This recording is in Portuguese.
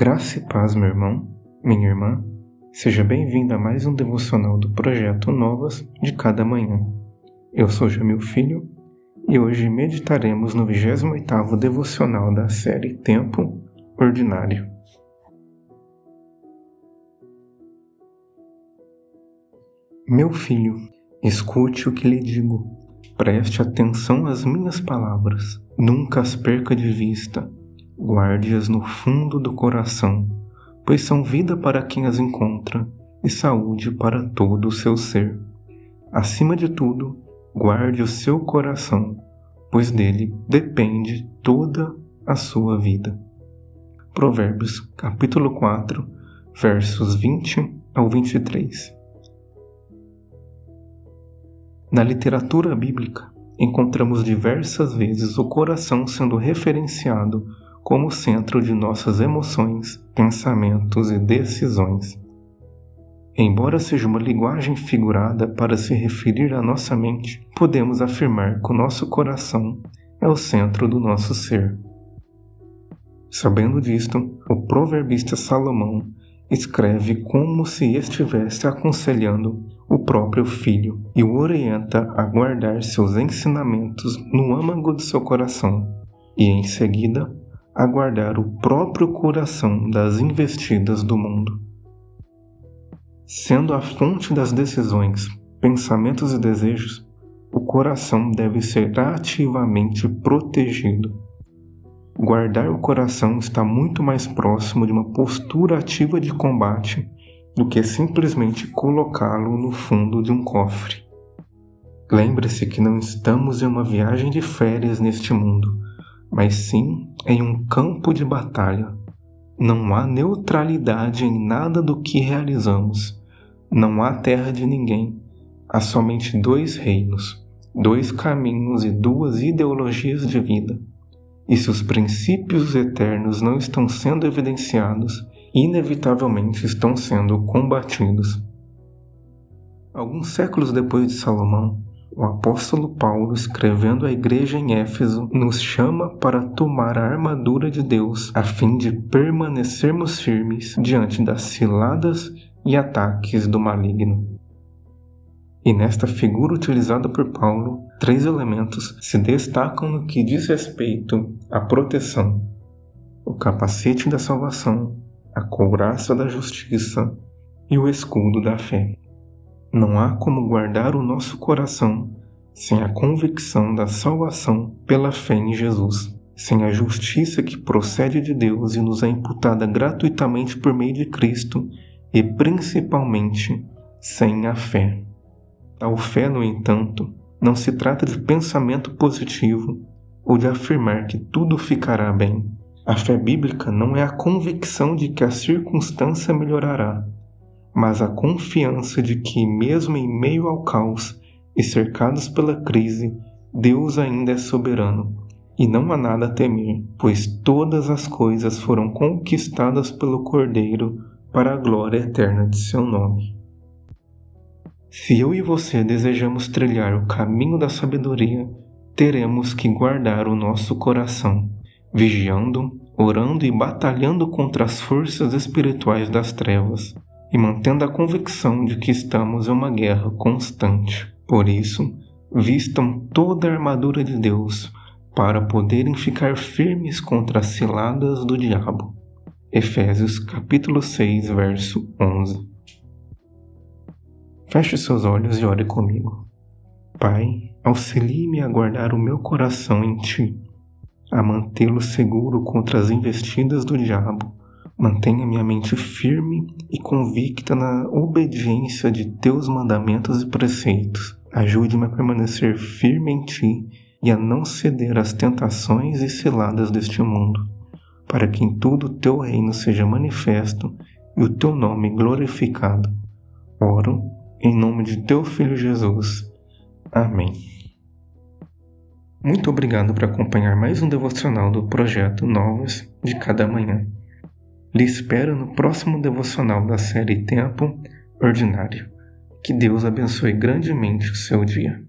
Graça e paz, meu irmão, minha irmã. Seja bem-vindo a mais um devocional do projeto Novas de cada manhã. Eu sou Jamil Filho e hoje meditaremos no 28º devocional da série Tempo Ordinário. Meu filho, escute o que lhe digo. Preste atenção às minhas palavras. Nunca as perca de vista guarde-as no fundo do coração, pois são vida para quem as encontra e saúde para todo o seu ser. Acima de tudo, guarde o seu coração, pois dele depende toda a sua vida. Provérbios capítulo 4, versos 20 ao 23. Na literatura bíblica, encontramos diversas vezes o coração sendo referenciado como centro de nossas emoções, pensamentos e decisões. Embora seja uma linguagem figurada para se referir à nossa mente, podemos afirmar que o nosso coração é o centro do nosso ser. Sabendo disto, o proverbista Salomão escreve como se estivesse aconselhando o próprio filho e o orienta a guardar seus ensinamentos no âmago do seu coração, e em seguida a guardar o próprio coração das investidas do mundo. Sendo a fonte das decisões, pensamentos e desejos, o coração deve ser ativamente protegido. Guardar o coração está muito mais próximo de uma postura ativa de combate do que simplesmente colocá-lo no fundo de um cofre. Lembre-se que não estamos em uma viagem de férias neste mundo mas sim em um campo de batalha. Não há neutralidade em nada do que realizamos. Não há terra de ninguém. Há somente dois reinos, dois caminhos e duas ideologias de vida. E se os princípios eternos não estão sendo evidenciados, inevitavelmente estão sendo combatidos. Alguns séculos depois de Salomão, o apóstolo Paulo, escrevendo à igreja em Éfeso, nos chama para tomar a armadura de Deus a fim de permanecermos firmes diante das ciladas e ataques do maligno. E nesta figura utilizada por Paulo, três elementos se destacam no que diz respeito à proteção: o capacete da salvação, a couraça da justiça e o escudo da fé. Não há como guardar o nosso coração sem a convicção da salvação pela fé em Jesus, sem a justiça que procede de Deus e nos é imputada gratuitamente por meio de Cristo e principalmente sem a fé. Tal fé, no entanto, não se trata de pensamento positivo ou de afirmar que tudo ficará bem. A fé bíblica não é a convicção de que a circunstância melhorará, mas a confiança de que, mesmo em meio ao caos e cercados pela crise, Deus ainda é soberano e não há nada a temer, pois todas as coisas foram conquistadas pelo Cordeiro para a glória eterna de seu nome. Se eu e você desejamos trilhar o caminho da sabedoria, teremos que guardar o nosso coração, vigiando, orando e batalhando contra as forças espirituais das trevas e mantendo a convicção de que estamos em uma guerra constante. Por isso, vistam toda a armadura de Deus para poderem ficar firmes contra as ciladas do diabo. Efésios capítulo 6, verso 11. Feche seus olhos e ore comigo. Pai, auxilie-me a guardar o meu coração em Ti, a mantê-lo seguro contra as investidas do diabo Mantenha minha mente firme e convicta na obediência de teus mandamentos e preceitos. Ajude-me a permanecer firme em ti e a não ceder às tentações e ciladas deste mundo, para que em tudo o teu reino seja manifesto e o teu nome glorificado. Oro em nome de teu Filho Jesus. Amém. Muito obrigado por acompanhar mais um devocional do projeto Novos de Cada Manhã. Lhe espero no próximo devocional da série Tempo Ordinário. Que Deus abençoe grandemente o seu dia.